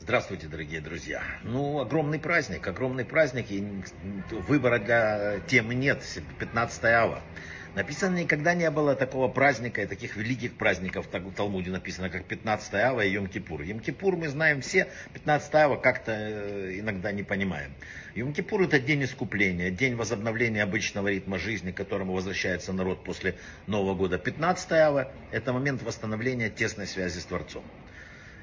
Здравствуйте, дорогие друзья. Ну, огромный праздник, огромный праздник, и выбора для темы нет, 15 ава. Написано, никогда не было такого праздника и таких великих праздников, так в Талмуде написано, как 15 ава и Йом-Кипур. Йом-Кипур мы знаем все, 15 ава как-то э, иногда не понимаем. Йом-Кипур это день искупления, день возобновления обычного ритма жизни, к которому возвращается народ после Нового года. 15 ава это момент восстановления тесной связи с Творцом.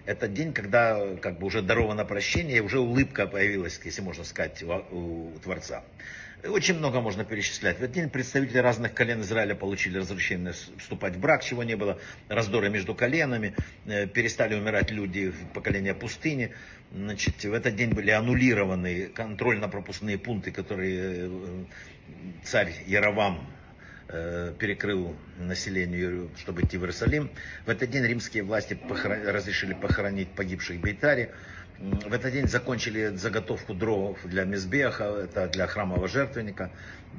Это день, когда как бы уже даровано прощение, уже улыбка появилась, если можно сказать, у, у Творца. Очень много можно перечислять. В этот день представители разных колен Израиля получили разрешение вступать в брак, чего не было, раздоры между коленами, э, перестали умирать люди поколения пустыни. Значит, в этот день были аннулированы контрольно-пропускные пункты, которые э, царь Яровам перекрыл населению, чтобы идти в Иерусалим. В этот день римские власти похорон... разрешили похоронить погибших в Бейтаре. В этот день закончили заготовку дров для Мизбеха, это для храмового жертвенника,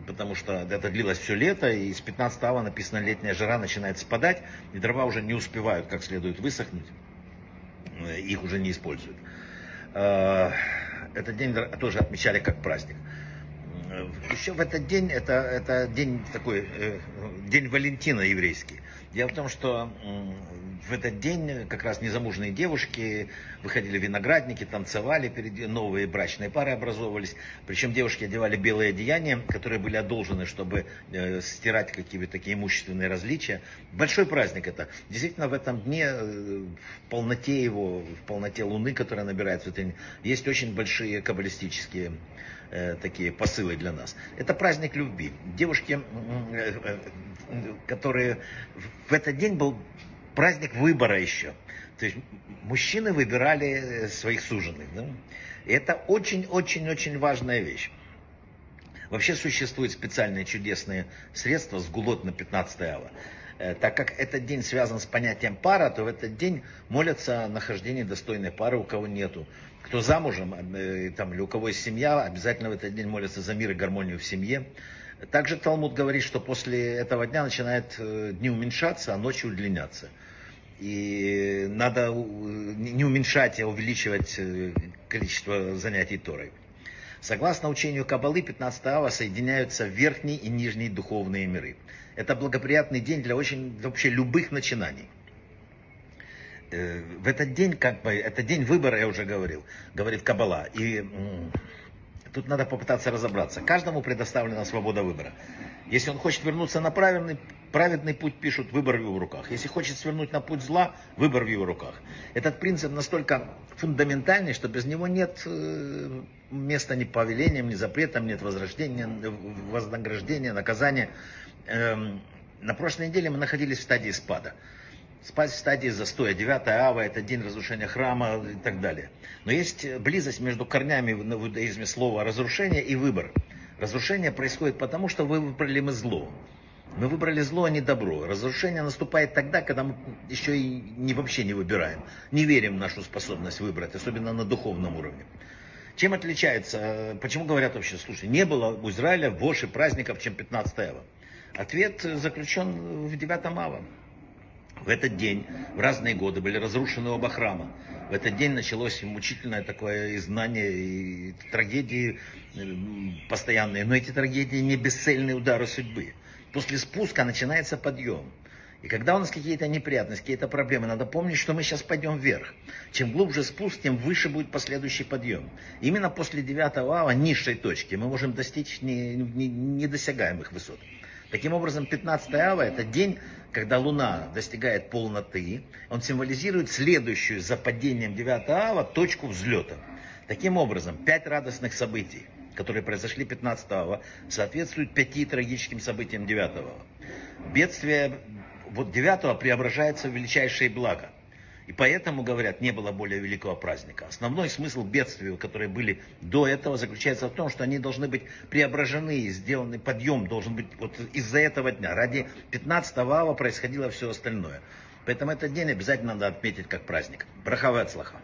потому что это длилось все лето, и с 15 ава написано, летняя жара начинает спадать, и дрова уже не успевают как следует высохнуть, их уже не используют. Э, этот день тоже отмечали как праздник. Еще в этот день, это, это день такой, э, день Валентина еврейский. Дело в том, что в этот день как раз незамужные девушки выходили в виноградники, танцевали, перед новые брачные пары образовывались. Причем девушки одевали белые одеяния, которые были одолжены, чтобы э, стирать какие-то такие имущественные различия. Большой праздник это. Действительно, в этом дне, э, в полноте его, в полноте Луны, которая набирает в этот день, есть очень большие каббалистические э, такие посылы для нас. Это праздник любви. Девушки, э, э, которые в этот день был праздник выбора еще. То есть мужчины выбирали своих суженых. Да? И это очень-очень-очень важная вещь. Вообще существуют специальные чудесные средства с гулот на 15 ава. Э, так как этот день связан с понятием пара, то в этот день молятся о нахождении достойной пары, у кого нету. Кто замужем, э, там, или у кого есть семья, обязательно в этот день молятся за мир и гармонию в семье. Также Талмуд говорит, что после этого дня начинают э, дни уменьшаться, а ночи удлиняться. И надо не уменьшать, а увеличивать количество занятий Торой. Согласно учению Кабалы, 15 ава соединяются верхние и нижние духовные миры. Это благоприятный день для очень вообще любых начинаний. Э, в этот день, как бы, это день выбора, я уже говорил, говорит Кабала. И тут надо попытаться разобраться. Каждому предоставлена свобода выбора. Если он хочет вернуться на правильный, праведный путь, пишут, выбор в его руках. Если хочет свернуть на путь зла, выбор в его руках. Этот принцип настолько фундаментальный, что без него нет э, места ни повелениям, ни запретам, нет возрождения, вознаграждения, наказания. Эм, на прошлой неделе мы находились в стадии спада. Спать в стадии застоя. 9 ава – это день разрушения храма и так далее. Но есть близость между корнями в иудаизме слова «разрушение» и «выбор». Разрушение происходит потому, что вы выбрали мы зло. Мы выбрали зло, а не добро. Разрушение наступает тогда, когда мы еще и не, вообще не выбираем. Не верим в нашу способность выбрать, особенно на духовном уровне. Чем отличается, почему говорят вообще, слушай, не было у Израиля больше праздников, чем 15 ава? Ответ заключен в 9 ава. В этот день, в разные годы, были разрушены оба храма. В этот день началось мучительное такое изгнание и трагедии постоянные. Но эти трагедии не бесцельные удары судьбы. После спуска начинается подъем. И когда у нас какие-то неприятности, какие-то проблемы, надо помнить, что мы сейчас пойдем вверх. Чем глубже спуск, тем выше будет последующий подъем. Именно после 9 ава, низшей точки, мы можем достичь недосягаемых высот. Таким образом, 15 ава – это день, когда Луна достигает полноты. Он символизирует следующую за падением 9 ава точку взлета. Таким образом, пять радостных событий, которые произошли 15 ава, соответствуют пяти трагическим событиям 9 ава. Бедствие вот 9 преображается в величайшее благо – и поэтому, говорят, не было более великого праздника. Основной смысл бедствий, которые были до этого, заключается в том, что они должны быть преображены, сделаны подъем должен быть вот из-за этого дня. Ради 15 ава происходило все остальное. Поэтому этот день обязательно надо отметить как праздник. Брахавы от слаха.